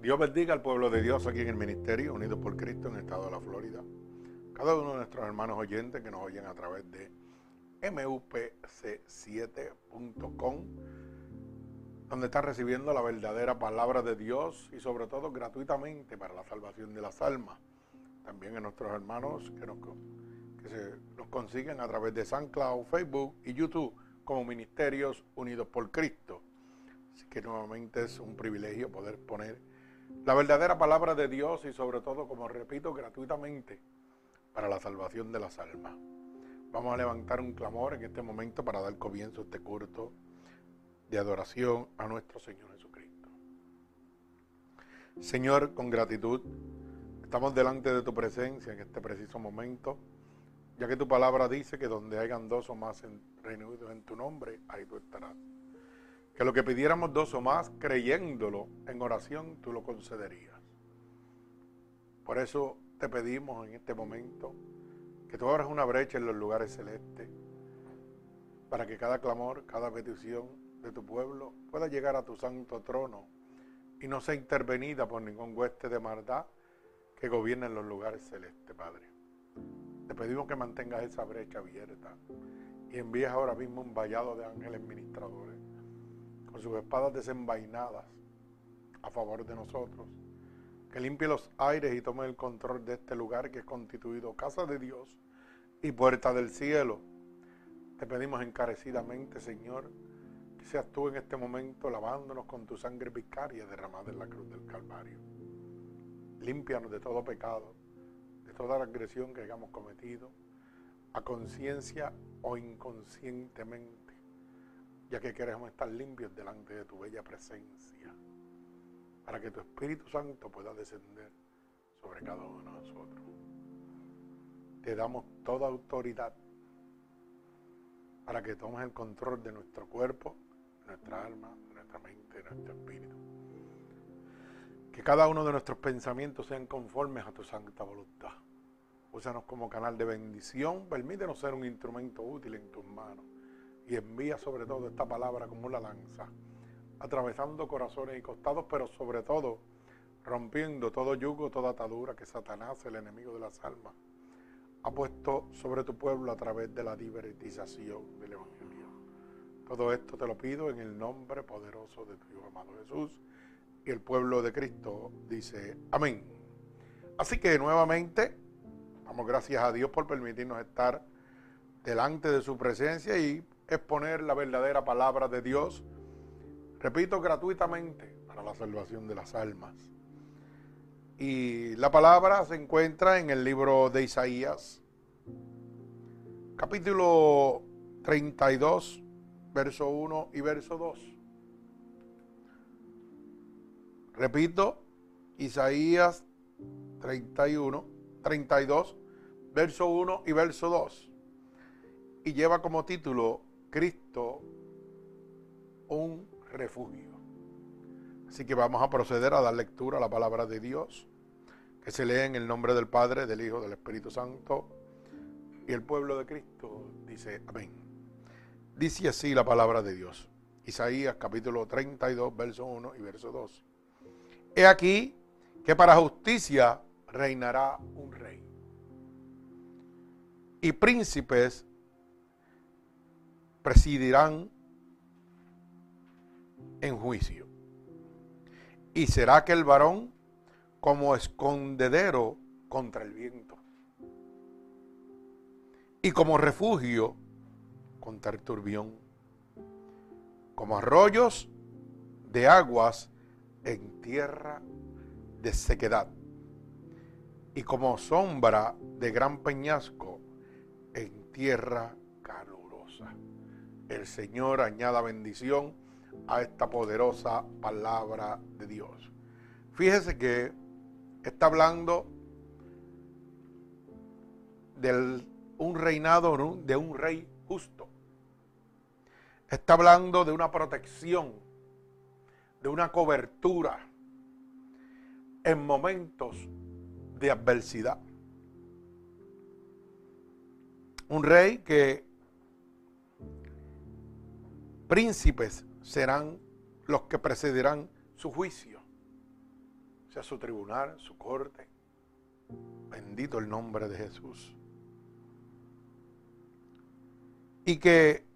Dios bendiga al pueblo de Dios aquí en el Ministerio Unidos por Cristo en el estado de la Florida. Cada uno de nuestros hermanos oyentes que nos oyen a través de mupc7.com, donde están recibiendo la verdadera palabra de Dios y sobre todo gratuitamente para la salvación de las almas. También a nuestros hermanos que nos, que se, nos consiguen a través de SoundCloud, Facebook y YouTube como Ministerios Unidos por Cristo. Así que nuevamente es un privilegio poder poner la verdadera palabra de Dios y sobre todo, como repito, gratuitamente para la salvación de las almas. Vamos a levantar un clamor en este momento para dar comienzo a este culto de adoración a nuestro Señor Jesucristo. Señor, con gratitud, estamos delante de tu presencia en este preciso momento, ya que tu palabra dice que donde hayan dos o más reunidos en tu nombre, ahí tú estarás que lo que pidiéramos dos o más, creyéndolo en oración, tú lo concederías. Por eso te pedimos en este momento que tú abras una brecha en los lugares celestes para que cada clamor, cada petición de tu pueblo pueda llegar a tu santo trono y no sea intervenida por ningún hueste de maldad que gobierne en los lugares celestes, Padre. Te pedimos que mantengas esa brecha abierta y envíes ahora mismo un vallado de ángeles ministradores con sus espadas desenvainadas a favor de nosotros, que limpie los aires y tome el control de este lugar que es constituido casa de Dios y puerta del cielo. Te pedimos encarecidamente, Señor, que seas tú en este momento lavándonos con tu sangre vicaria derramada en la cruz del Calvario. Límpianos de todo pecado, de toda agresión que hayamos cometido, a conciencia o inconscientemente ya que queremos estar limpios delante de tu bella presencia, para que tu Espíritu Santo pueda descender sobre cada uno de nosotros. Te damos toda autoridad para que tomes el control de nuestro cuerpo, de nuestra alma, de nuestra mente, de nuestro espíritu. Que cada uno de nuestros pensamientos sean conformes a tu santa voluntad. Úsanos como canal de bendición, permítenos ser un instrumento útil en tus manos y envía sobre todo esta palabra como una lanza, atravesando corazones y costados, pero sobre todo rompiendo todo yugo, toda atadura que Satanás, el enemigo de las almas, ha puesto sobre tu pueblo a través de la divertización del Evangelio. Todo esto te lo pido en el nombre poderoso de tu Hijo amado Jesús. Y el pueblo de Cristo dice amén. Así que nuevamente, damos gracias a Dios por permitirnos estar delante de su presencia y exponer la verdadera palabra de Dios, repito, gratuitamente para la salvación de las almas. Y la palabra se encuentra en el libro de Isaías, capítulo 32, verso 1 y verso 2. Repito, Isaías 31, 32, verso 1 y verso 2. Y lleva como título Cristo un refugio. Así que vamos a proceder a dar lectura a la palabra de Dios, que se lee en el nombre del Padre, del Hijo, del Espíritu Santo. Y el pueblo de Cristo dice amén. Dice así la palabra de Dios. Isaías capítulo 32, verso 1 y verso 2. He aquí que para justicia reinará un rey. Y príncipes presidirán en juicio. Y será que el varón como escondedero contra el viento y como refugio contra el turbión, como arroyos de aguas en tierra de sequedad y como sombra de gran peñasco en tierra el Señor añada bendición a esta poderosa palabra de Dios. Fíjese que está hablando de un reinado de un rey justo. Está hablando de una protección, de una cobertura en momentos de adversidad. Un rey que príncipes serán los que precedirán su juicio. sea su tribunal, su corte. Bendito el nombre de Jesús. Y que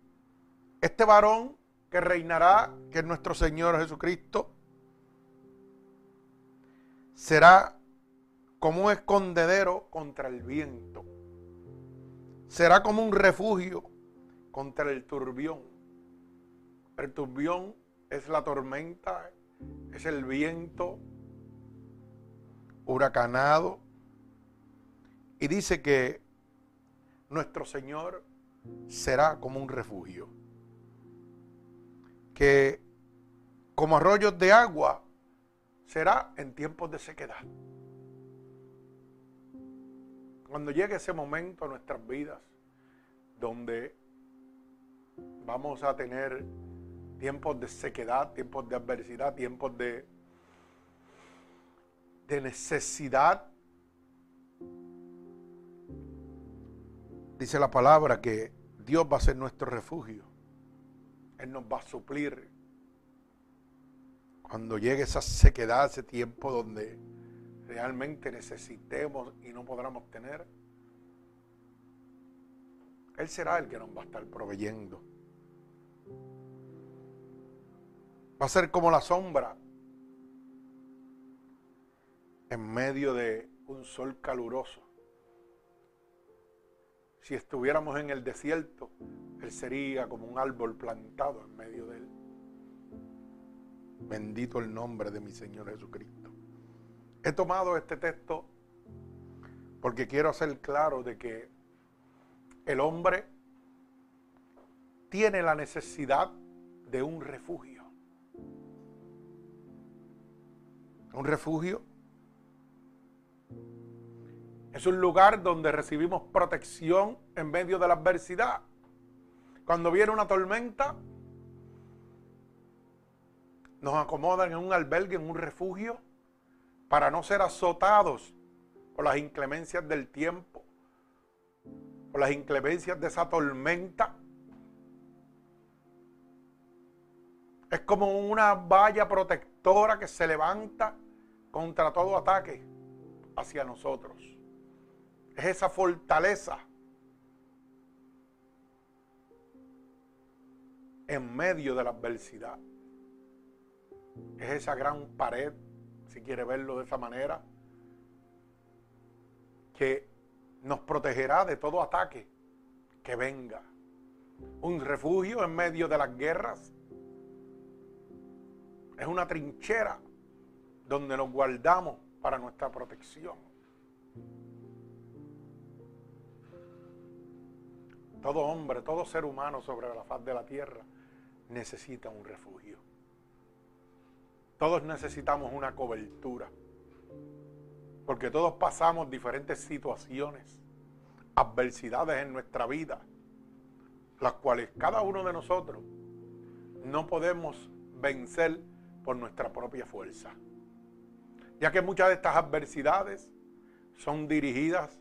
este varón que reinará, que es nuestro Señor Jesucristo, será como un escondedero contra el viento. Será como un refugio contra el turbión. El turbión es la tormenta, es el viento huracanado. Y dice que nuestro Señor será como un refugio. Que como arroyos de agua será en tiempos de sequedad. Cuando llegue ese momento en nuestras vidas donde vamos a tener tiempos de sequedad, tiempos de adversidad, tiempos de, de necesidad. Dice la palabra que Dios va a ser nuestro refugio. Él nos va a suplir. Cuando llegue esa sequedad, ese tiempo donde realmente necesitemos y no podamos tener, Él será el que nos va a estar proveyendo. Va a ser como la sombra en medio de un sol caluroso. Si estuviéramos en el desierto, Él sería como un árbol plantado en medio de él. Bendito el nombre de mi Señor Jesucristo. He tomado este texto porque quiero hacer claro de que el hombre tiene la necesidad de un refugio. Un refugio es un lugar donde recibimos protección en medio de la adversidad. Cuando viene una tormenta, nos acomodan en un albergue, en un refugio para no ser azotados por las inclemencias del tiempo, por las inclemencias de esa tormenta. Es como una valla protectora que se levanta contra todo ataque hacia nosotros. Es esa fortaleza en medio de la adversidad. Es esa gran pared si quiere verlo de esa manera, que nos protegerá de todo ataque que venga. Un refugio en medio de las guerras. Es una trinchera donde nos guardamos para nuestra protección. Todo hombre, todo ser humano sobre la faz de la tierra necesita un refugio. Todos necesitamos una cobertura. Porque todos pasamos diferentes situaciones, adversidades en nuestra vida, las cuales cada uno de nosotros no podemos vencer por nuestra propia fuerza. Ya que muchas de estas adversidades son dirigidas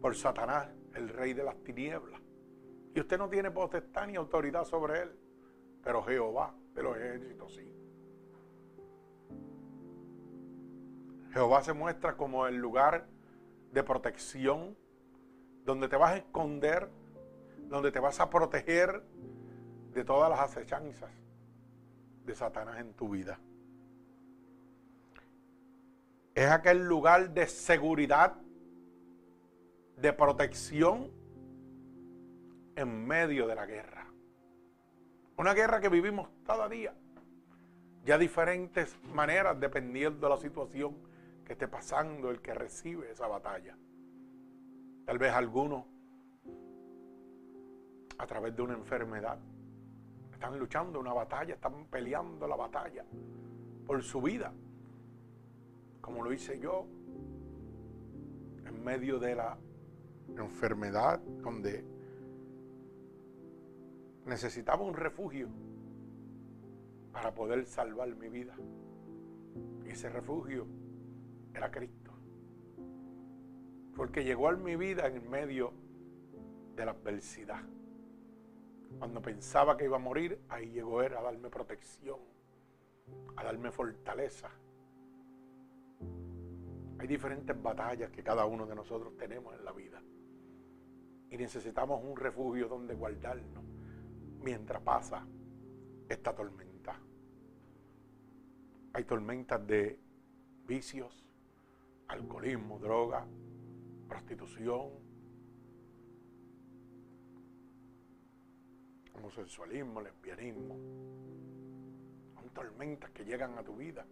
por Satanás, el rey de las tinieblas. Y usted no tiene potestad ni autoridad sobre él, pero Jehová de los ejércitos, sí. Jehová se muestra como el lugar de protección, donde te vas a esconder, donde te vas a proteger de todas las acechanzas de Satanás en tu vida. Es aquel lugar de seguridad, de protección en medio de la guerra. Una guerra que vivimos cada día. Ya diferentes maneras dependiendo de la situación que esté pasando el que recibe esa batalla. Tal vez algunos a través de una enfermedad están luchando una batalla, están peleando la batalla por su vida, como lo hice yo en medio de la enfermedad donde necesitaba un refugio para poder salvar mi vida. Y ese refugio era Cristo. Porque llegó a mi vida en medio de la adversidad. Cuando pensaba que iba a morir, ahí llegó Él a darme protección, a darme fortaleza, Hay diferentes batallas que cada uno de nosotros tenemos en la vida. Y necesitamos un refugio donde guardarnos mientras pasa esta tormenta. Hay tormentas de vicios, alcoholismo, droga, prostitución, homosexualismo, lesbianismo. Son tormentas que llegan a tu vida.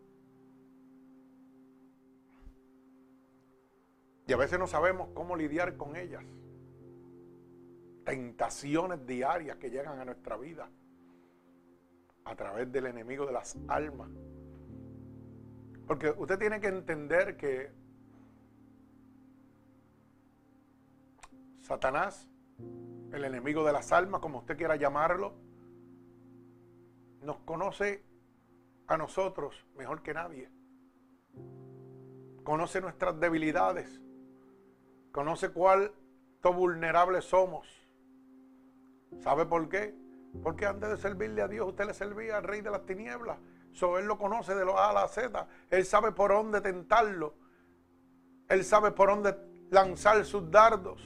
Y a veces no sabemos cómo lidiar con ellas. Tentaciones diarias que llegan a nuestra vida a través del enemigo de las almas. Porque usted tiene que entender que Satanás, el enemigo de las almas, como usted quiera llamarlo, nos conoce a nosotros mejor que nadie. Conoce nuestras debilidades. Conoce cuál vulnerables somos. ¿Sabe por qué? Porque antes de servirle a Dios, usted le servía al rey de las tinieblas. So, él lo conoce de los A a la Z. Él sabe por dónde tentarlo. Él sabe por dónde lanzar sus dardos.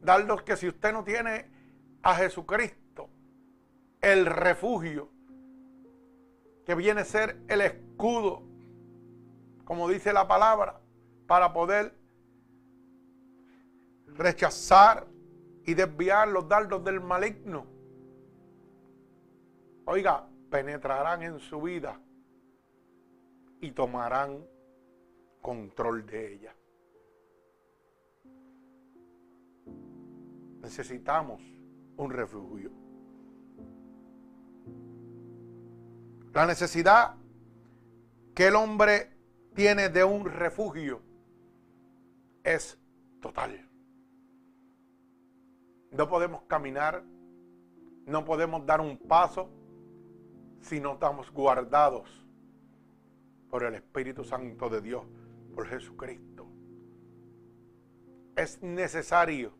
Dardos que si usted no tiene a Jesucristo, el refugio, que viene a ser el escudo, como dice la palabra, para poder rechazar y desviar los dardos del maligno. Oiga, penetrarán en su vida y tomarán control de ella. Necesitamos un refugio. La necesidad que el hombre tiene de un refugio es total. No podemos caminar, no podemos dar un paso si no estamos guardados por el Espíritu Santo de Dios, por Jesucristo. Es necesario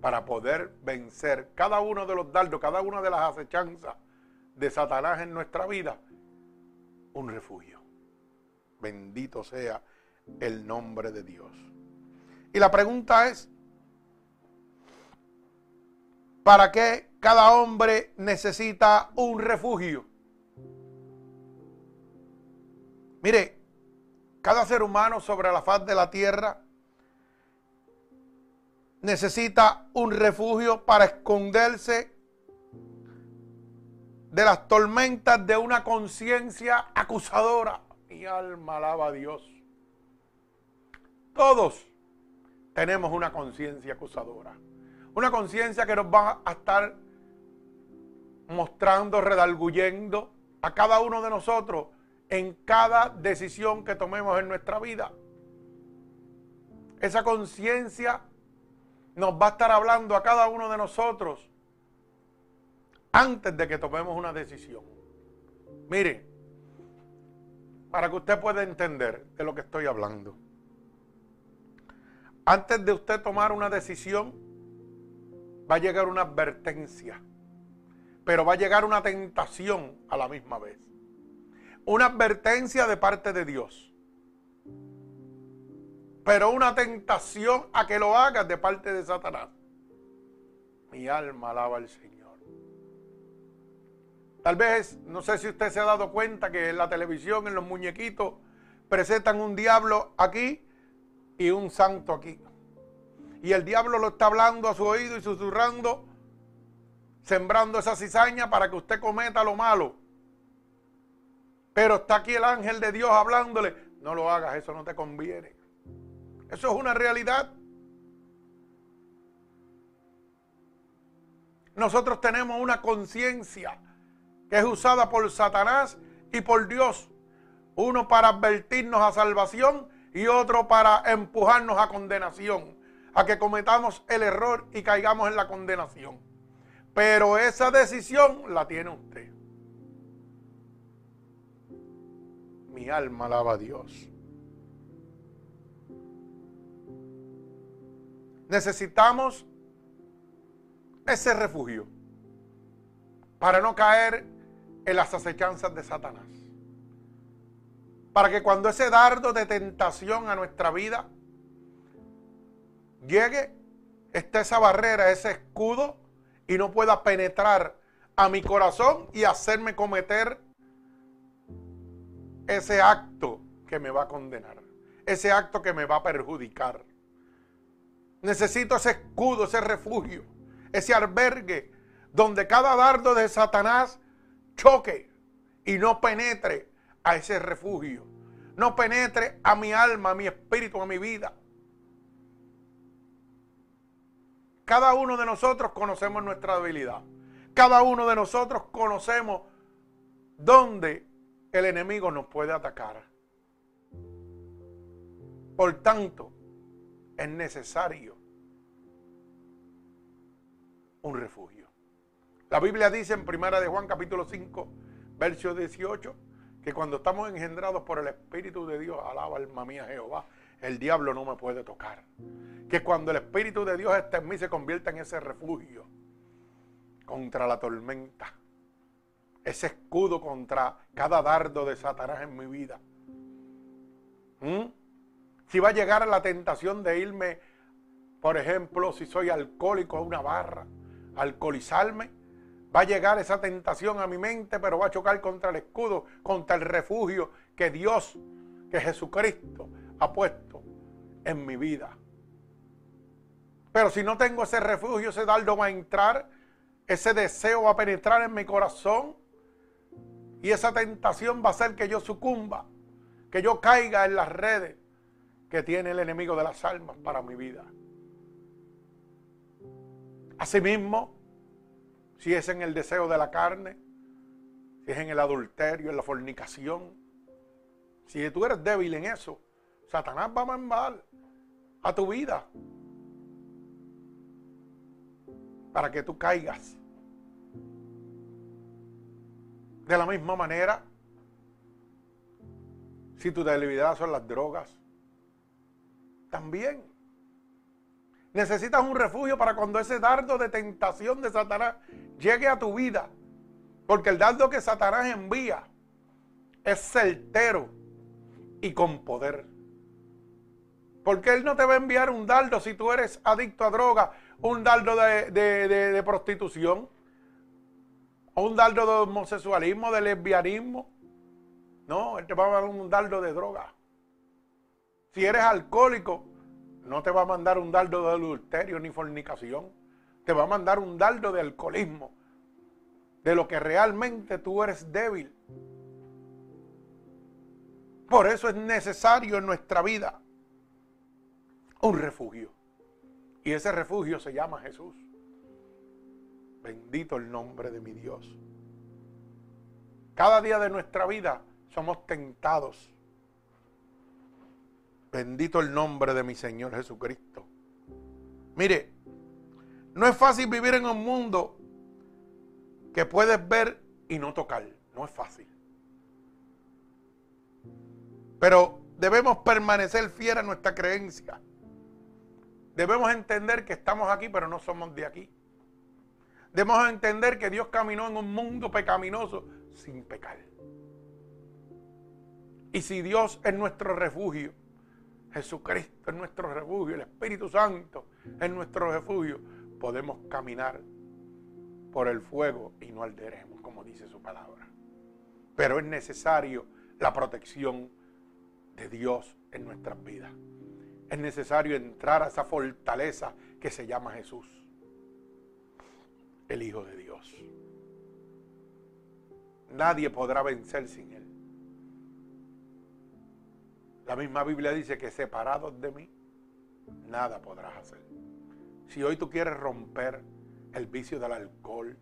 para poder vencer cada uno de los dardos, cada una de las acechanzas de Satanás en nuestra vida, un refugio. Bendito sea el nombre de Dios. Y la pregunta es, ¿Para qué cada hombre necesita un refugio? Mire, cada ser humano sobre la faz de la tierra necesita un refugio para esconderse de las tormentas de una conciencia acusadora. Mi alma alaba a Dios. Todos tenemos una conciencia acusadora. Una conciencia que nos va a estar mostrando, redalguyendo a cada uno de nosotros en cada decisión que tomemos en nuestra vida. Esa conciencia nos va a estar hablando a cada uno de nosotros antes de que tomemos una decisión. Mire, para que usted pueda entender de lo que estoy hablando. Antes de usted tomar una decisión, va a llegar una advertencia, pero va a llegar una tentación a la misma vez. Una advertencia de parte de Dios, pero una tentación a que lo hagas de parte de Satanás. Mi alma alaba al Señor. Tal vez, no sé si usted se ha dado cuenta que en la televisión, en los muñequitos, presentan un diablo aquí y un santo aquí. Y el diablo lo está hablando a su oído y susurrando, sembrando esa cizaña para que usted cometa lo malo. Pero está aquí el ángel de Dios hablándole, no lo hagas, eso no te conviene. Eso es una realidad. Nosotros tenemos una conciencia que es usada por Satanás y por Dios. Uno para advertirnos a salvación y otro para empujarnos a condenación a que cometamos el error y caigamos en la condenación. Pero esa decisión la tiene usted. Mi alma alaba a Dios. Necesitamos ese refugio para no caer en las acechanzas de Satanás. Para que cuando ese dardo de tentación a nuestra vida llegue, esté esa barrera, ese escudo y no pueda penetrar a mi corazón y hacerme cometer ese acto que me va a condenar, ese acto que me va a perjudicar. Necesito ese escudo, ese refugio, ese albergue donde cada dardo de Satanás choque y no penetre a ese refugio, no penetre a mi alma, a mi espíritu, a mi vida. Cada uno de nosotros conocemos nuestra debilidad. Cada uno de nosotros conocemos dónde el enemigo nos puede atacar. Por tanto, es necesario un refugio. La Biblia dice en Primera de Juan capítulo 5, verso 18, que cuando estamos engendrados por el Espíritu de Dios, alaba alma mía Jehová, el diablo no me puede tocar. Que cuando el Espíritu de Dios está en mí se convierta en ese refugio contra la tormenta. Ese escudo contra cada dardo de Satanás en mi vida. ¿Mm? Si va a llegar la tentación de irme, por ejemplo, si soy alcohólico a una barra, alcoholizarme, va a llegar esa tentación a mi mente, pero va a chocar contra el escudo, contra el refugio que Dios, que Jesucristo ha puesto en mi vida. Pero si no tengo ese refugio, ese dardo va a entrar, ese deseo va a penetrar en mi corazón y esa tentación va a hacer que yo sucumba, que yo caiga en las redes que tiene el enemigo de las almas para mi vida. Asimismo, si es en el deseo de la carne, si es en el adulterio, en la fornicación, si tú eres débil en eso, Satanás va a mandar a tu vida para que tú caigas. De la misma manera, si tu debilidad son las drogas, también necesitas un refugio para cuando ese dardo de tentación de Satanás llegue a tu vida. Porque el dardo que Satanás envía es certero y con poder. Porque Él no te va a enviar un dardo si tú eres adicto a droga, un dardo de, prostitución, o un dardo de homosexualismo, de lesbianismo. No, Él te va a dar un dardo de droga. Si eres alcohólico, no te va a mandar un dardo de adulterio ni fornicación. Te va a mandar un dardo de alcoholismo, de lo que realmente tú eres débil. Por eso es necesario en nuestra vida un refugio. Y ese refugio se llama Jesús. Bendito el nombre de mi Dios. Cada día de nuestra vida somos tentados. Bendito el nombre de mi Señor Jesucristo. Mire, no es fácil vivir en un mundo que puedes ver y no tocar. No es fácil. Pero debemos permanecer fieles a nuestra creencia. Debemos entender que estamos aquí, pero no somos de aquí. Debemos entender que Dios caminó en un mundo pecaminoso sin pecar. Y si Dios es nuestro refugio, Jesucristo es nuestro refugio, el Espíritu Santo es nuestro refugio, podemos caminar por el fuego y no alderemos, como dice su palabra. Pero es necesario la protección de Dios en nuestras vidas es necesario entrar a esa fortaleza que se llama Jesús, el Hijo de Dios. Nadie podrá vencer sin Él. La misma Biblia dice que separados de mí, nada podrás hacer. Si hoy tú quieres romper el vicio del alcohol,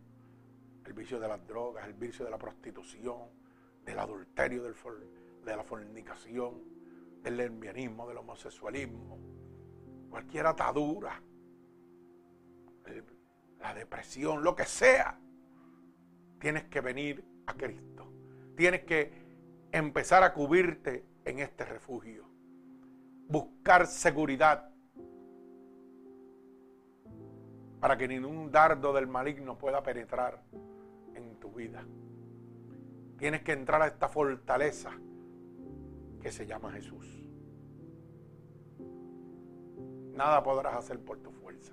el vicio de las drogas, el vicio de la prostitución, del adulterio, de la fornicación, del lesbianismo, del homosexualismo, cualquier atadura, la depresión, lo que sea, tienes que venir a Cristo. Tienes que empezar a cubrirte en este refugio. Buscar seguridad para que ningún dardo del maligno pueda penetrar en tu vida. Tienes que entrar a esta fortaleza que se llama Jesús. Nada podrás hacer por tu fuerza.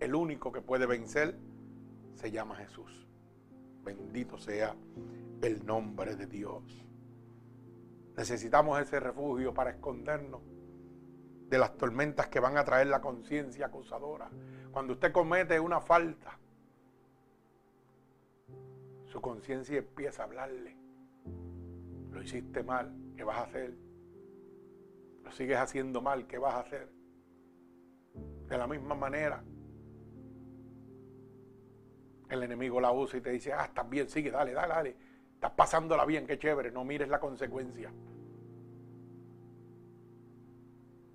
El único que puede vencer se llama Jesús. Bendito sea el nombre de Dios. Necesitamos ese refugio para escondernos de las tormentas que van a traer la conciencia acusadora. Cuando usted comete una falta, su conciencia empieza a hablarle. Lo hiciste mal, ¿qué vas a hacer? Lo sigues haciendo mal, ¿qué vas a hacer? De la misma manera, el enemigo la usa y te dice, ah, estás bien, sigue, dale, dale, dale. Estás pasándola bien, qué chévere, no mires la consecuencia.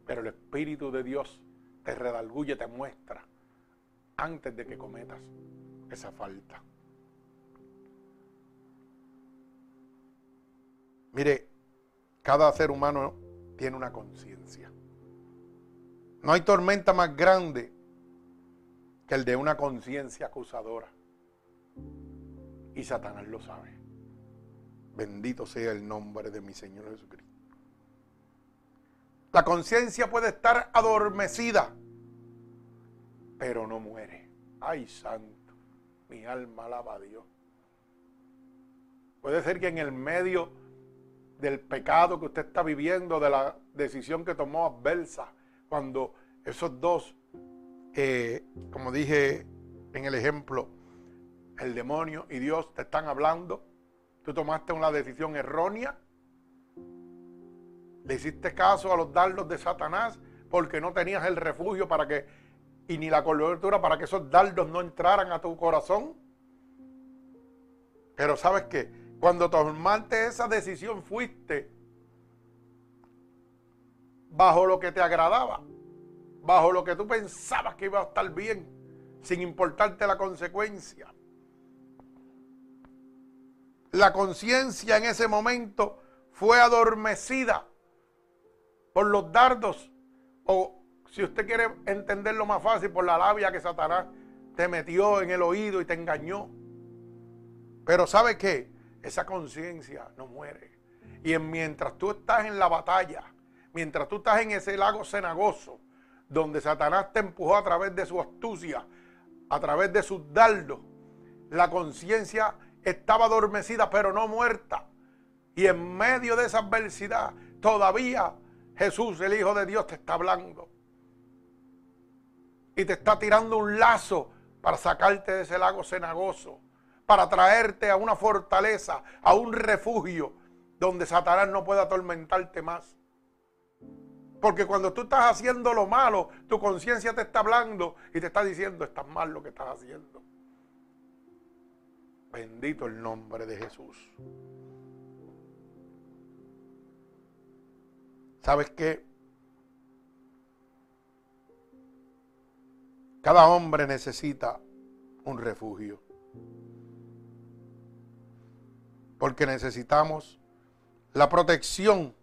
Pero el Espíritu de Dios te redalguye, te muestra antes de que cometas esa falta. Mire, cada ser humano tiene una conciencia. No hay tormenta más grande que el de una conciencia acusadora. Y Satanás lo sabe. Bendito sea el nombre de mi Señor Jesucristo. La conciencia puede estar adormecida, pero no muere. Ay, santo, mi alma alaba a Dios. Puede ser que en el medio del pecado que usted está viviendo, de la decisión que tomó adversa, cuando esos dos, eh, como dije en el ejemplo, el demonio y Dios te están hablando, tú tomaste una decisión errónea, le hiciste caso a los dardos de Satanás porque no tenías el refugio para que, y ni la cobertura para que esos dardos no entraran a tu corazón. Pero sabes que cuando tomaste esa decisión fuiste bajo lo que te agradaba, bajo lo que tú pensabas que iba a estar bien, sin importarte la consecuencia. La conciencia en ese momento fue adormecida por los dardos, o si usted quiere entenderlo más fácil, por la labia que Satanás te metió en el oído y te engañó. Pero ¿sabe qué? Esa conciencia no muere. Y mientras tú estás en la batalla, mientras tú estás en ese lago cenagoso, donde Satanás te empujó a través de su astucia, a través de sus dardos, la conciencia estaba adormecida pero no muerta. Y en medio de esa adversidad, todavía Jesús, el Hijo de Dios, te está hablando. Y te está tirando un lazo para sacarte de ese lago cenagoso, para traerte a una fortaleza, a un refugio donde Satanás no pueda atormentarte más. Porque cuando tú estás haciendo lo malo, tu conciencia te está hablando y te está diciendo, estás mal lo que estás haciendo. Bendito el nombre de Jesús. ¿Sabes qué? Cada hombre necesita un refugio. Porque necesitamos la protección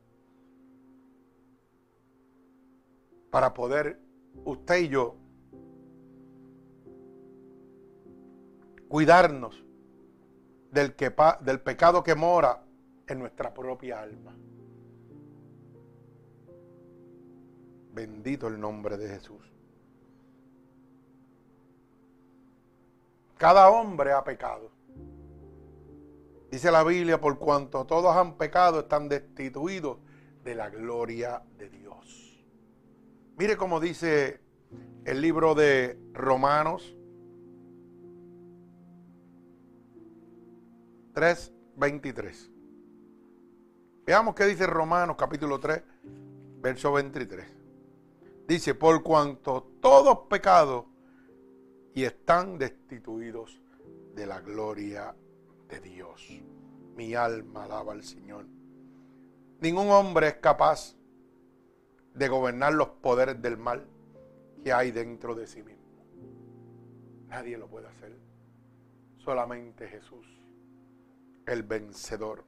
para poder usted y yo cuidarnos del, del pecado que mora en nuestra propia alma. Bendito el nombre de Jesús. Cada hombre ha pecado. Dice la Biblia, por cuanto todos han pecado, están destituidos de la gloria de Dios. Mire cómo dice el libro de Romanos 3:23. Veamos qué dice Romanos capítulo 3, verso 23. Dice, por cuanto todos pecados y están destituidos de la gloria de Dios. Mi alma alaba al Señor. Ningún hombre es capaz de gobernar los poderes del mal que hay dentro de sí mismo. Nadie lo puede hacer. Solamente Jesús, el vencedor.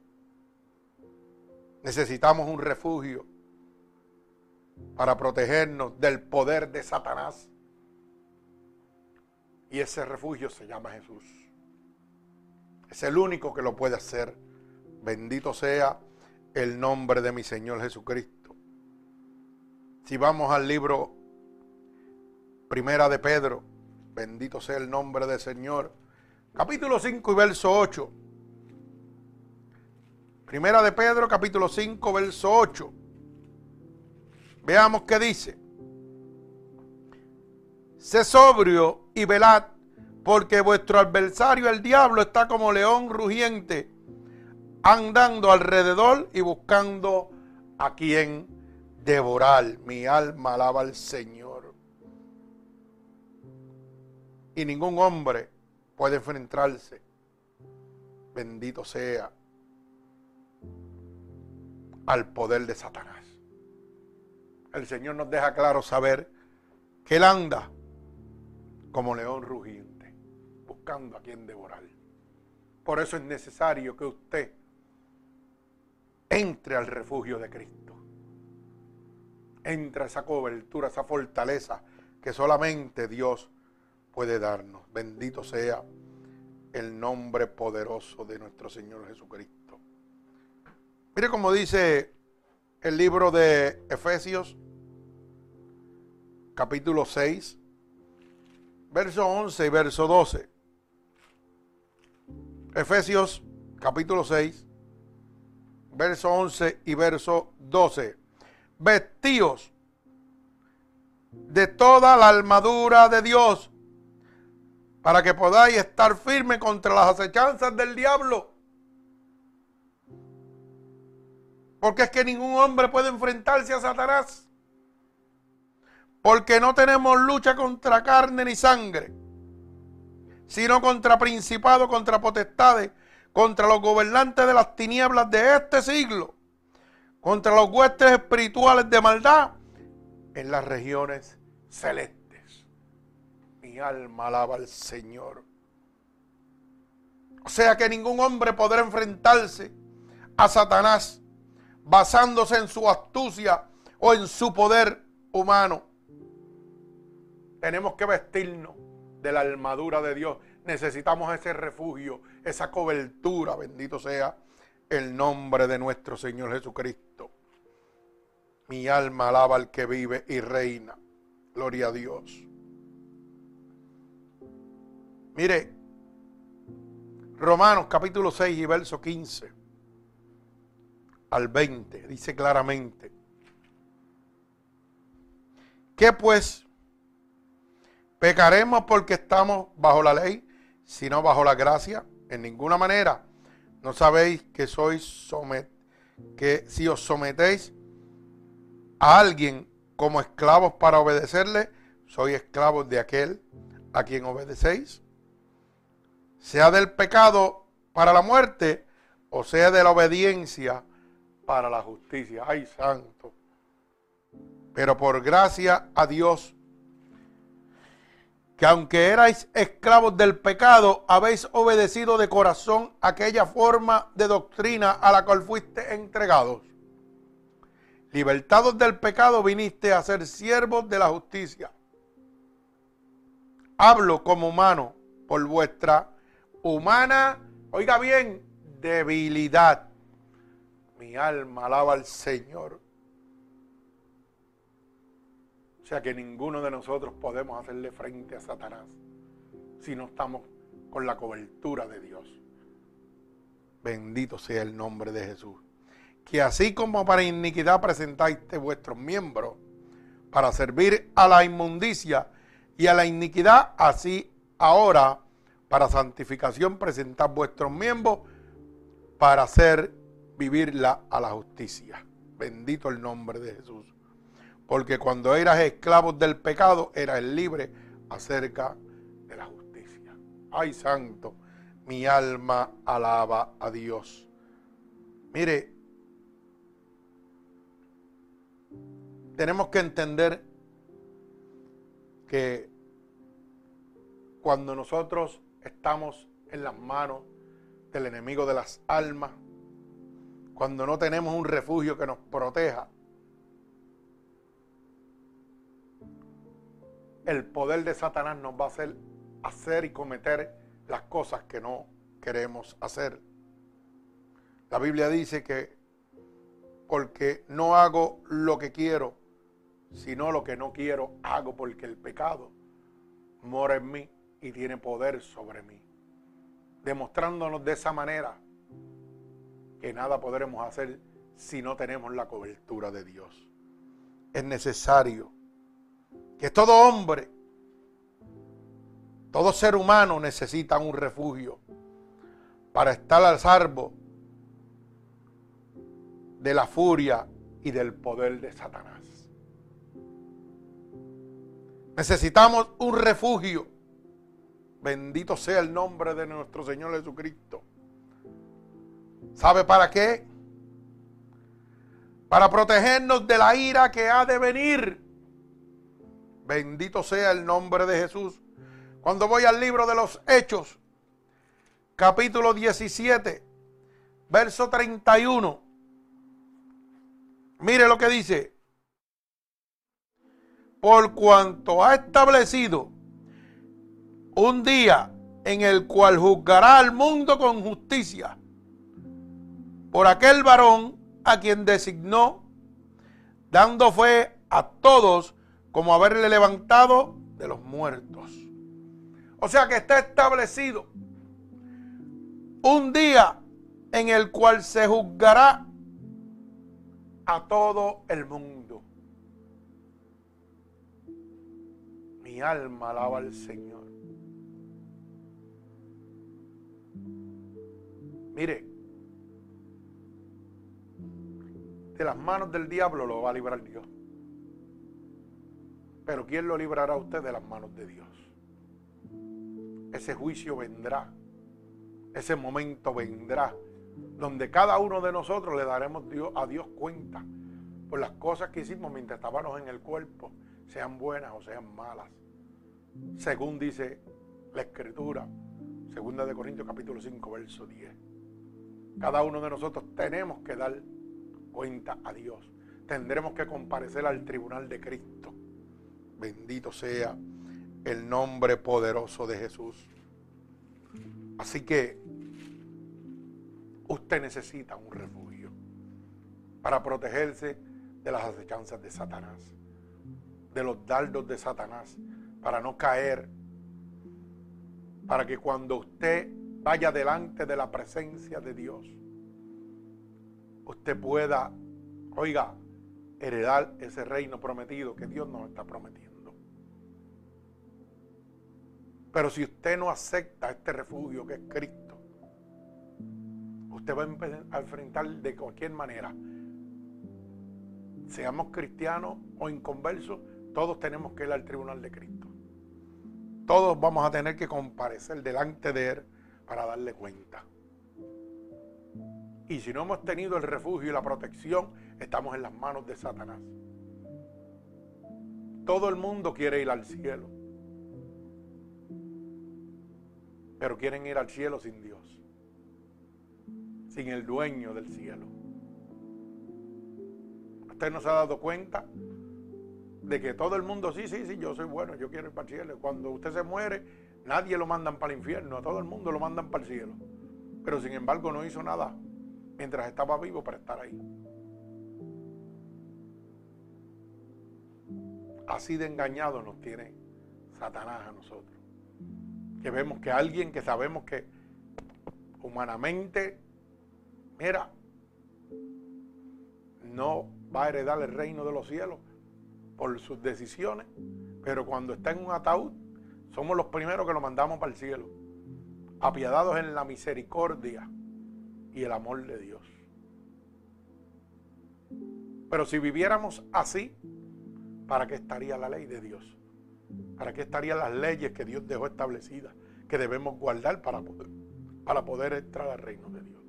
Necesitamos un refugio para protegernos del poder de Satanás. Y ese refugio se llama Jesús. Es el único que lo puede hacer. Bendito sea el nombre de mi Señor Jesucristo. Si vamos al libro Primera de Pedro, bendito sea el nombre del Señor, capítulo 5 y verso 8. Primera de Pedro, capítulo 5, verso 8. Veamos qué dice. Sé sobrio y velad, porque vuestro adversario, el diablo, está como león rugiente, andando alrededor y buscando a quien devorar. Mi alma alaba al Señor. Y ningún hombre puede enfrentarse. Bendito sea al poder de Satanás. El Señor nos deja claro saber que Él anda como león rugiente, buscando a quien devorar. Por eso es necesario que usted entre al refugio de Cristo. Entre a esa cobertura, esa fortaleza que solamente Dios puede darnos. Bendito sea el nombre poderoso de nuestro Señor Jesucristo. Mire cómo dice el libro de Efesios, capítulo 6, verso 11 y verso 12. Efesios, capítulo 6, verso 11 y verso 12. Vestíos de toda la armadura de Dios para que podáis estar firmes contra las acechanzas del diablo Porque es que ningún hombre puede enfrentarse a Satanás. Porque no tenemos lucha contra carne ni sangre, sino contra principados, contra potestades, contra los gobernantes de las tinieblas de este siglo, contra los huestes espirituales de maldad en las regiones celestes. Mi alma alaba al Señor. O sea que ningún hombre podrá enfrentarse a Satanás basándose en su astucia o en su poder humano. Tenemos que vestirnos de la armadura de Dios. Necesitamos ese refugio, esa cobertura, bendito sea el nombre de nuestro Señor Jesucristo. Mi alma alaba al que vive y reina. Gloria a Dios. Mire, Romanos capítulo 6 y verso 15 al 20, dice claramente, que pues pecaremos porque estamos bajo la ley, sino bajo la gracia, en ninguna manera. No sabéis que sois somet que si os sometéis a alguien como esclavos para obedecerle, sois esclavos de aquel a quien obedecéis. Sea del pecado para la muerte o sea de la obediencia para la justicia. Ay, santo. Pero por gracia a Dios, que aunque erais esclavos del pecado, habéis obedecido de corazón aquella forma de doctrina a la cual fuiste entregados. Libertados del pecado viniste a ser siervos de la justicia. Hablo como humano por vuestra humana, oiga bien, debilidad mi alma alaba al Señor. Sea que ninguno de nosotros podemos hacerle frente a Satanás si no estamos con la cobertura de Dios. Bendito sea el nombre de Jesús. Que así como para iniquidad presentáis vuestros miembros para servir a la inmundicia y a la iniquidad, así ahora para santificación presentad vuestros miembros para ser vivirla a la justicia. Bendito el nombre de Jesús. Porque cuando eras esclavo del pecado, eras libre acerca de la justicia. Ay, santo, mi alma alaba a Dios. Mire, tenemos que entender que cuando nosotros estamos en las manos del enemigo de las almas, cuando no tenemos un refugio que nos proteja. El poder de Satanás nos va a hacer hacer y cometer las cosas que no queremos hacer. La Biblia dice que porque no hago lo que quiero, sino lo que no quiero hago porque el pecado mora en mí y tiene poder sobre mí. Demostrándonos de esa manera que nada podremos hacer si no tenemos la cobertura de Dios. Es necesario que todo hombre, todo ser humano necesita un refugio para estar al salvo de la furia y del poder de Satanás. Necesitamos un refugio. Bendito sea el nombre de nuestro Señor Jesucristo. ¿Sabe para qué? Para protegernos de la ira que ha de venir. Bendito sea el nombre de Jesús. Cuando voy al libro de los Hechos, capítulo 17, verso 31. Mire lo que dice. Por cuanto ha establecido un día en el cual juzgará al mundo con justicia por aquel varón a quien designó, dando fe a todos como haberle levantado de los muertos. O sea que está establecido un día en el cual se juzgará a todo el mundo. Mi alma alaba al Señor. Mire, de las manos del diablo lo va a librar Dios. Pero ¿quién lo librará a usted de las manos de Dios? Ese juicio vendrá. Ese momento vendrá donde cada uno de nosotros le daremos a Dios cuenta por las cosas que hicimos mientras estábamos en el cuerpo, sean buenas o sean malas. Según dice la Escritura, segunda de Corintios capítulo 5, verso 10. Cada uno de nosotros tenemos que dar cuenta a Dios. Tendremos que comparecer al tribunal de Cristo. Bendito sea el nombre poderoso de Jesús. Así que Usted necesita un refugio para protegerse de las acechanzas de Satanás, de los dardos de Satanás, para no caer, para que cuando usted vaya delante de la presencia de Dios, usted pueda, oiga, heredar ese reino prometido que Dios nos está prometiendo. Pero si usted no acepta este refugio que es Cristo, usted va a enfrentar de cualquier manera. Seamos cristianos o inconversos, todos tenemos que ir al tribunal de Cristo. Todos vamos a tener que comparecer delante de Él para darle cuenta. Y si no hemos tenido el refugio y la protección, estamos en las manos de Satanás. Todo el mundo quiere ir al cielo. Pero quieren ir al cielo sin Dios sin el dueño del cielo. ¿Usted no se ha dado cuenta de que todo el mundo, sí, sí, sí, yo soy bueno, yo quiero ir para el cielo? Cuando usted se muere, nadie lo mandan para el infierno, a todo el mundo lo mandan para el cielo. Pero sin embargo no hizo nada mientras estaba vivo para estar ahí. Así de engañado nos tiene Satanás a nosotros. Que vemos que alguien que sabemos que humanamente mira, no va a heredar el reino de los cielos por sus decisiones, pero cuando está en un ataúd, somos los primeros que lo mandamos para el cielo, apiadados en la misericordia y el amor de Dios. Pero si viviéramos así, ¿para qué estaría la ley de Dios? ¿Para qué estarían las leyes que Dios dejó establecidas, que debemos guardar para poder, para poder entrar al reino de Dios?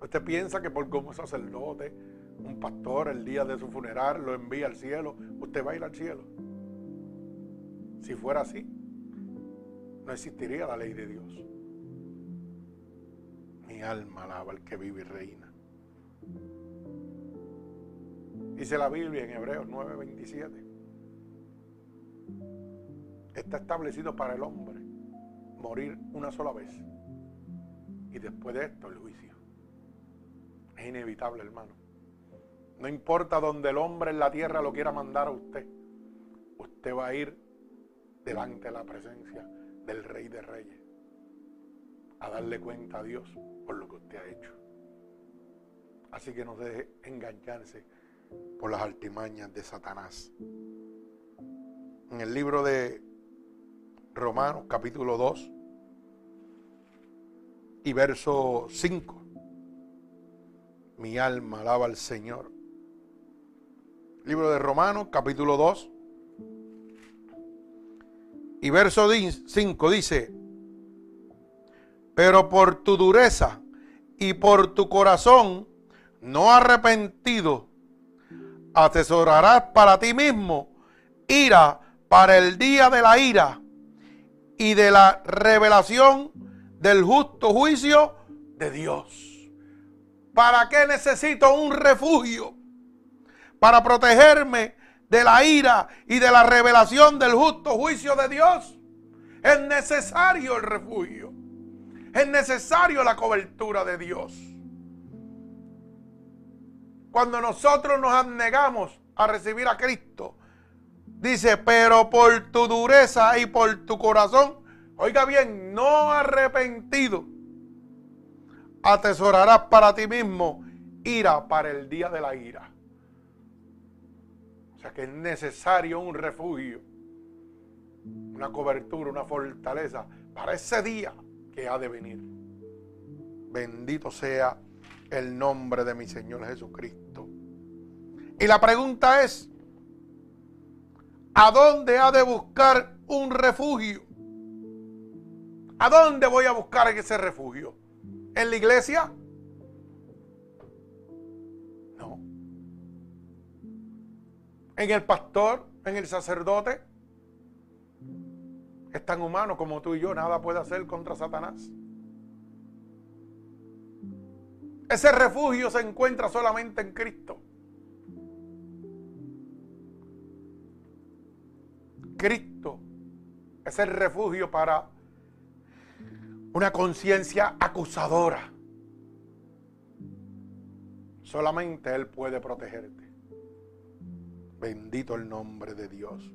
Usted piensa que por como sacerdote, un pastor, el día de su funeral lo envía al cielo, usted va a ir al cielo. Si fuera así, no existiría la ley de Dios. Mi alma alaba al que vive y reina. Dice la Biblia en Hebreos 9:27. Está establecido para el hombre morir una sola vez. Y después de esto el juicio. Es inevitable, hermano. No importa donde el hombre en la tierra lo quiera mandar a usted. Usted va a ir delante de la presencia del Rey de Reyes a darle cuenta a Dios por lo que usted ha hecho. Así que no deje engancharse por las artimañas de Satanás. En el libro de Romanos capítulo 2 y verso 5, mi alma alaba al Señor. Libro de Romanos capítulo 2 y verso 5 dice, pero por tu dureza y por tu corazón no arrepentido, atesorarás para ti mismo ira para el día de la ira y de la revelación del justo juicio de Dios. ¿Para qué necesito un refugio? Para protegerme de la ira y de la revelación del justo juicio de Dios. Es necesario el refugio. Es necesario la cobertura de Dios. Cuando nosotros nos negamos a recibir a Cristo, dice, pero por tu dureza y por tu corazón, oiga bien, no arrepentido, atesorarás para ti mismo ira para el día de la ira. O sea que es necesario un refugio, una cobertura, una fortaleza para ese día que ha de venir. Bendito sea el nombre de mi Señor Jesucristo. Y la pregunta es, ¿a dónde ha de buscar un refugio? ¿A dónde voy a buscar ese refugio? ¿En la iglesia? No. ¿En el pastor? ¿En el sacerdote? Es tan humano como tú y yo, nada puede hacer contra Satanás. Ese refugio se encuentra solamente en Cristo. Cristo es el refugio para una conciencia acusadora. Solamente Él puede protegerte. Bendito el nombre de Dios.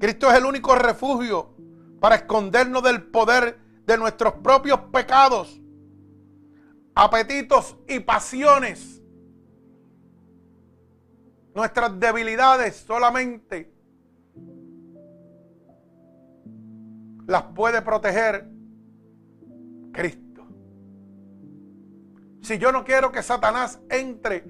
Cristo es el único refugio para escondernos del poder de nuestros propios pecados, apetitos y pasiones. Nuestras debilidades solamente las puede proteger Cristo. Si yo no quiero que Satanás entre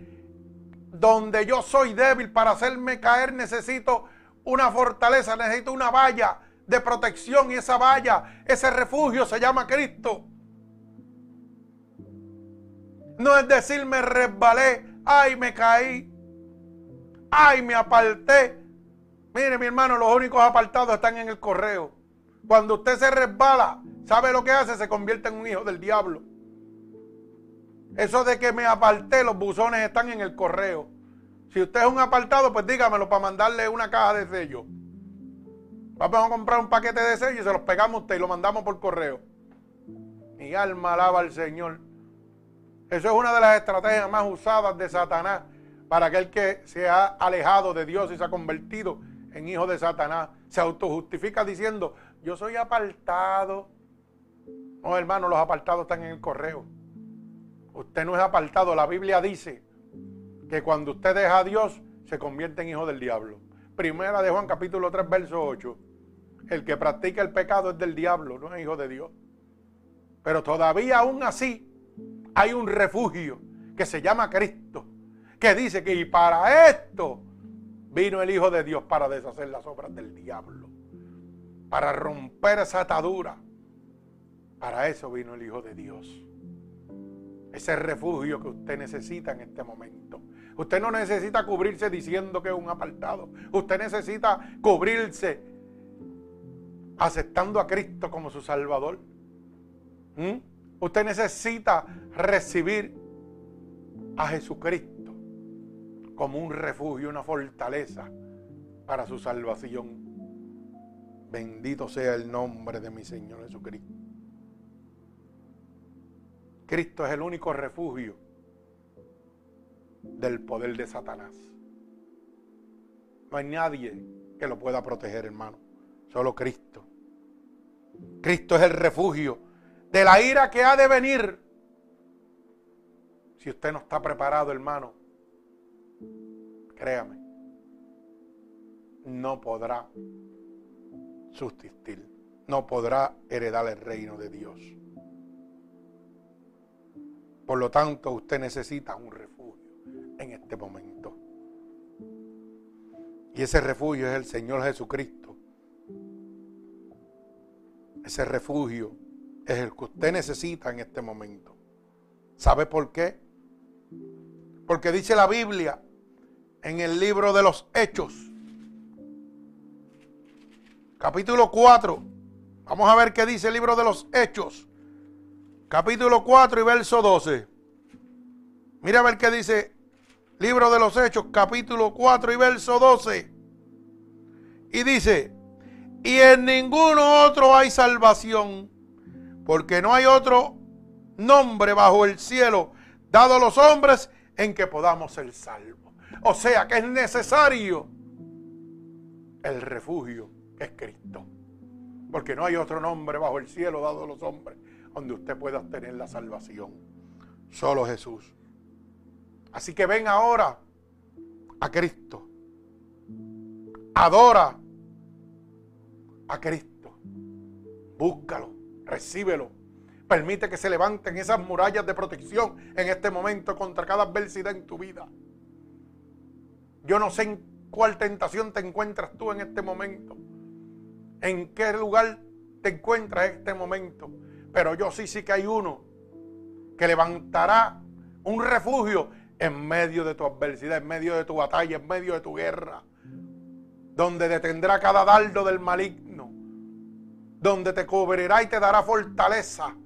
donde yo soy débil para hacerme caer, necesito una fortaleza, necesito una valla de protección y esa valla, ese refugio se llama Cristo. No es decir me resbalé, ay me caí, ay me aparté. Mire mi hermano, los únicos apartados están en el correo. Cuando usted se resbala, ¿sabe lo que hace? Se convierte en un hijo del diablo. Eso de que me aparté, los buzones están en el correo. Si usted es un apartado, pues dígamelo para mandarle una caja de sello. Vamos a comprar un paquete de sellos y se los pegamos a usted y lo mandamos por correo. Mi alma alaba al Señor. Eso es una de las estrategias más usadas de Satanás para aquel que se ha alejado de Dios y se ha convertido en hijo de Satanás. Se autojustifica diciendo, yo soy apartado. No, hermano, los apartados están en el correo. Usted no es apartado. La Biblia dice que cuando usted deja a Dios, se convierte en hijo del diablo. Primera de Juan capítulo 3, verso 8. El que practica el pecado es del diablo, no es hijo de Dios. Pero todavía aún así hay un refugio que se llama Cristo, que dice que y para esto vino el Hijo de Dios para deshacer las obras del diablo, para romper esa atadura. Para eso vino el Hijo de Dios. Ese refugio que usted necesita en este momento. Usted no necesita cubrirse diciendo que es un apartado. Usted necesita cubrirse aceptando a Cristo como su Salvador. ¿Mm? Usted necesita recibir a Jesucristo como un refugio, una fortaleza para su salvación. Bendito sea el nombre de mi Señor Jesucristo. Cristo es el único refugio del poder de Satanás. No hay nadie que lo pueda proteger, hermano. Solo Cristo. Cristo es el refugio de la ira que ha de venir. Si usted no está preparado, hermano, créame, no podrá subsistir, no podrá heredar el reino de Dios. Por lo tanto, usted necesita un refugio en este momento. Y ese refugio es el Señor Jesucristo. Ese refugio es el que usted necesita en este momento. ¿Sabe por qué? Porque dice la Biblia en el libro de los Hechos, capítulo 4. Vamos a ver qué dice el libro de los Hechos, capítulo 4 y verso 12. Mira a ver qué dice libro de los Hechos, capítulo 4 y verso 12. Y dice, y en ninguno otro hay salvación, porque no hay otro nombre bajo el cielo dado a los hombres en que podamos ser salvos. O sea que es necesario el refugio que es Cristo. Porque no hay otro nombre bajo el cielo dado a los hombres donde usted pueda obtener la salvación. Solo Jesús. Así que ven ahora a Cristo. Adora a Cristo. Búscalo, recíbelo. Permite que se levanten esas murallas de protección en este momento contra cada adversidad en tu vida. Yo no sé en cuál tentación te encuentras tú en este momento. En qué lugar te encuentras en este momento. Pero yo sí, sí que hay uno que levantará un refugio en medio de tu adversidad, en medio de tu batalla, en medio de tu guerra, donde detendrá cada dardo del maligno, donde te cubrirá y te dará fortaleza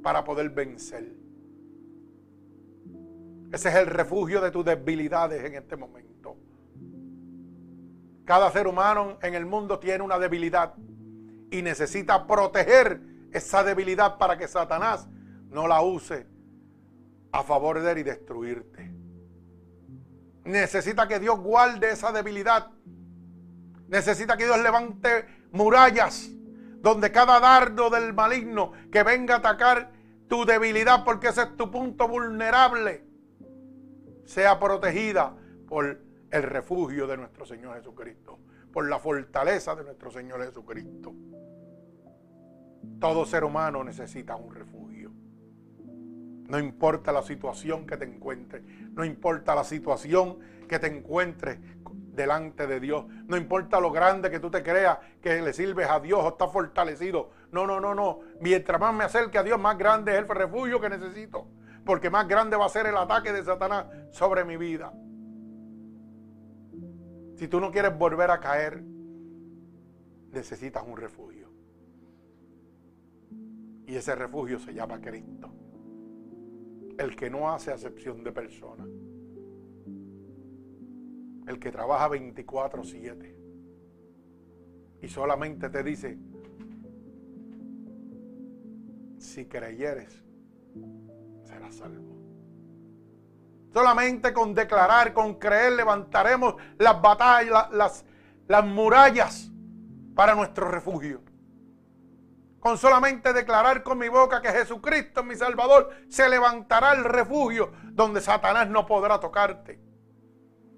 para poder vencer. Ese es el refugio de tus debilidades en este momento. Cada ser humano en el mundo tiene una debilidad y necesita proteger esa debilidad para que Satanás no la use a favor de él y destruirte. Necesita que Dios guarde esa debilidad. Necesita que Dios levante murallas donde cada dardo del maligno que venga a atacar tu debilidad, porque ese es tu punto vulnerable, sea protegida por el refugio de nuestro Señor Jesucristo, por la fortaleza de nuestro Señor Jesucristo. Todo ser humano necesita un refugio. No importa la situación que te encuentres, no importa la situación que te encuentres delante de Dios, no importa lo grande que tú te creas que le sirves a Dios o estás fortalecido. No, no, no, no. Mientras más me acerque a Dios, más grande es el refugio que necesito, porque más grande va a ser el ataque de Satanás sobre mi vida. Si tú no quieres volver a caer, necesitas un refugio. Y ese refugio se llama Cristo el que no hace acepción de personas, el que trabaja 24/7 y solamente te dice, si creyeres, serás salvo. Solamente con declarar, con creer, levantaremos las batallas, las, las murallas para nuestro refugio con solamente declarar con mi boca que Jesucristo es mi Salvador, se levantará el refugio donde Satanás no podrá tocarte,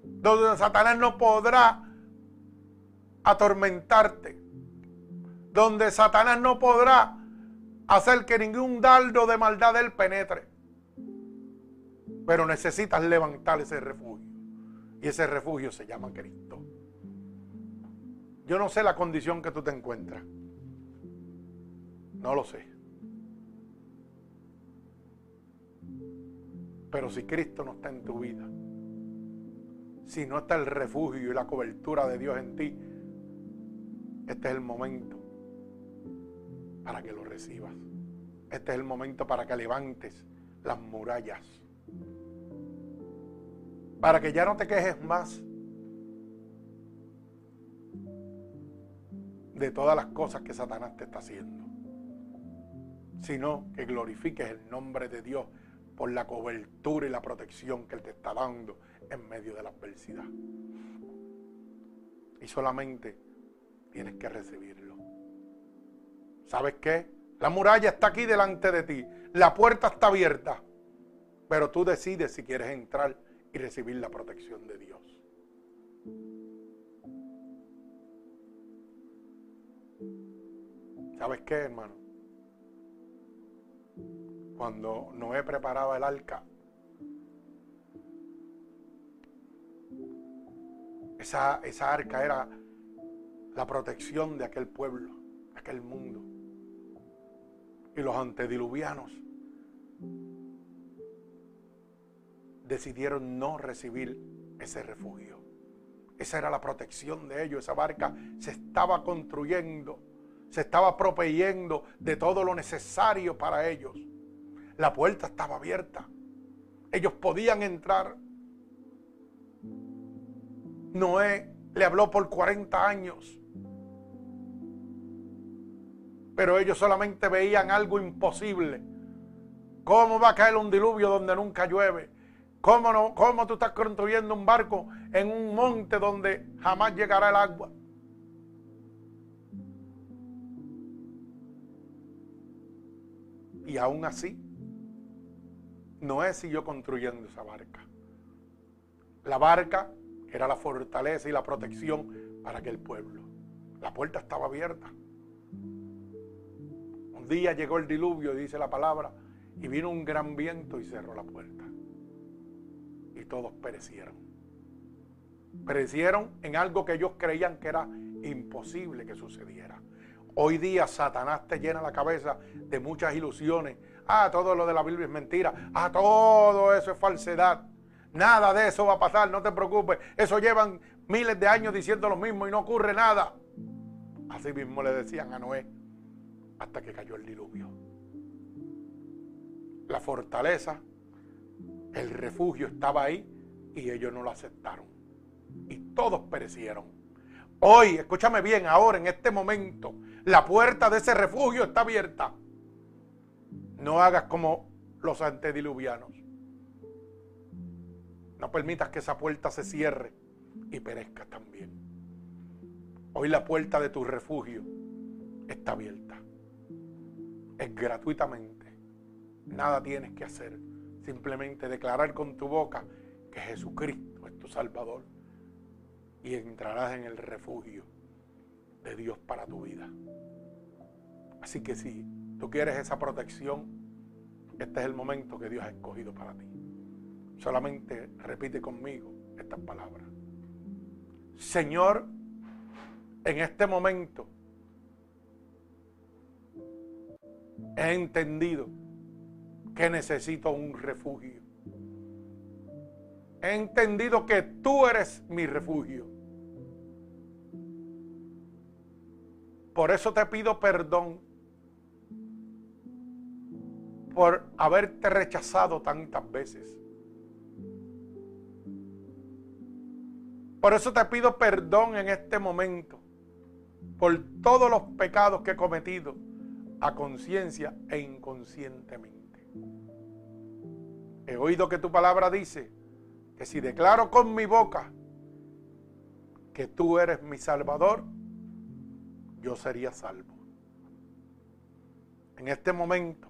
donde Satanás no podrá atormentarte, donde Satanás no podrá hacer que ningún dardo de maldad él penetre. Pero necesitas levantar ese refugio. Y ese refugio se llama Cristo. Yo no sé la condición que tú te encuentras. No lo sé. Pero si Cristo no está en tu vida, si no está el refugio y la cobertura de Dios en ti, este es el momento para que lo recibas. Este es el momento para que levantes las murallas. Para que ya no te quejes más de todas las cosas que Satanás te está haciendo sino que glorifiques el nombre de Dios por la cobertura y la protección que Él te está dando en medio de la adversidad. Y solamente tienes que recibirlo. ¿Sabes qué? La muralla está aquí delante de ti. La puerta está abierta. Pero tú decides si quieres entrar y recibir la protección de Dios. ¿Sabes qué, hermano? Cuando Noé preparaba el arca, esa, esa arca era la protección de aquel pueblo, de aquel mundo. Y los antediluvianos decidieron no recibir ese refugio. Esa era la protección de ellos. Esa barca se estaba construyendo, se estaba proveyendo de todo lo necesario para ellos. La puerta estaba abierta. Ellos podían entrar. Noé le habló por 40 años. Pero ellos solamente veían algo imposible. ¿Cómo va a caer un diluvio donde nunca llueve? ¿Cómo, no, ¿Cómo tú estás construyendo un barco en un monte donde jamás llegará el agua? Y aún así, Noé siguió construyendo esa barca. La barca era la fortaleza y la protección para aquel pueblo. La puerta estaba abierta. Un día llegó el diluvio, dice la palabra, y vino un gran viento y cerró la puerta y todos perecieron. Perecieron en algo que ellos creían que era imposible que sucediera. Hoy día Satanás te llena la cabeza de muchas ilusiones. Ah, todo lo de la Biblia es mentira. Ah, todo eso es falsedad. Nada de eso va a pasar, no te preocupes. Eso llevan miles de años diciendo lo mismo y no ocurre nada. Así mismo le decían a Noé hasta que cayó el diluvio. La fortaleza el refugio estaba ahí y ellos no lo aceptaron. Y todos perecieron. Hoy, escúchame bien, ahora en este momento, la puerta de ese refugio está abierta. No hagas como los antediluvianos. No permitas que esa puerta se cierre y perezca también. Hoy la puerta de tu refugio está abierta. Es gratuitamente. Nada tienes que hacer. Simplemente declarar con tu boca que Jesucristo es tu Salvador y entrarás en el refugio de Dios para tu vida. Así que si tú quieres esa protección, este es el momento que Dios ha escogido para ti. Solamente repite conmigo estas palabras. Señor, en este momento he entendido que necesito un refugio. He entendido que tú eres mi refugio. Por eso te pido perdón por haberte rechazado tantas veces. Por eso te pido perdón en este momento por todos los pecados que he cometido a conciencia e inconscientemente. He oído que tu palabra dice que si declaro con mi boca que tú eres mi salvador, yo sería salvo. En este momento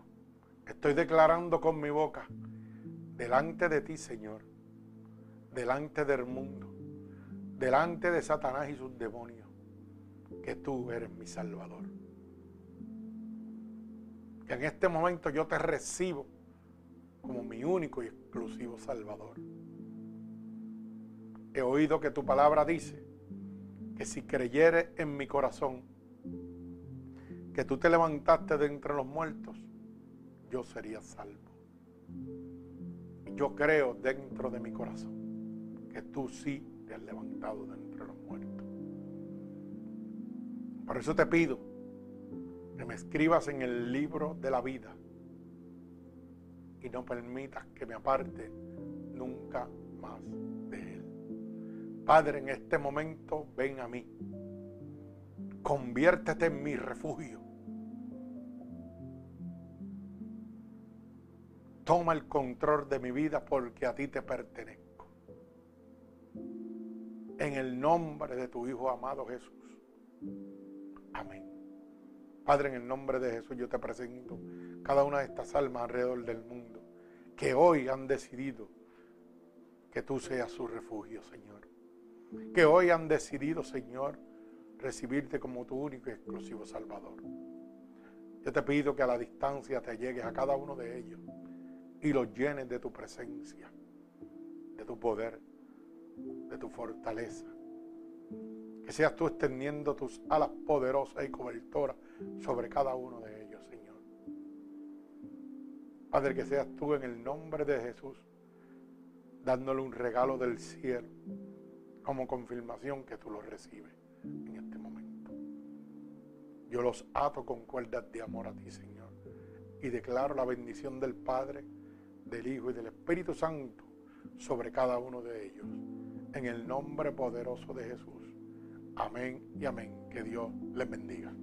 estoy declarando con mi boca delante de ti, Señor, delante del mundo, delante de Satanás y sus demonios, que tú eres mi salvador. Que en este momento yo te recibo como mi único y exclusivo Salvador. He oído que tu palabra dice que si creyere en mi corazón que tú te levantaste de entre los muertos, yo sería salvo. Yo creo dentro de mi corazón que tú sí te has levantado de entre los muertos. Por eso te pido que me escribas en el libro de la vida y no permitas que me aparte nunca más de Él. Padre, en este momento ven a mí. Conviértete en mi refugio. Toma el control de mi vida porque a ti te pertenezco. En el nombre de tu Hijo amado Jesús. Padre, en el nombre de Jesús yo te presento cada una de estas almas alrededor del mundo que hoy han decidido que tú seas su refugio, Señor. Que hoy han decidido, Señor, recibirte como tu único y exclusivo Salvador. Yo te pido que a la distancia te llegues a cada uno de ellos y los llenes de tu presencia, de tu poder, de tu fortaleza. Que seas tú extendiendo tus alas poderosas y cobertoras sobre cada uno de ellos, Señor. Padre, que seas tú en el nombre de Jesús, dándole un regalo del cielo como confirmación que tú lo recibes en este momento. Yo los ato con cuerdas de amor a ti, Señor, y declaro la bendición del Padre, del Hijo y del Espíritu Santo sobre cada uno de ellos. En el nombre poderoso de Jesús. Amén y amén. Que Dios les bendiga.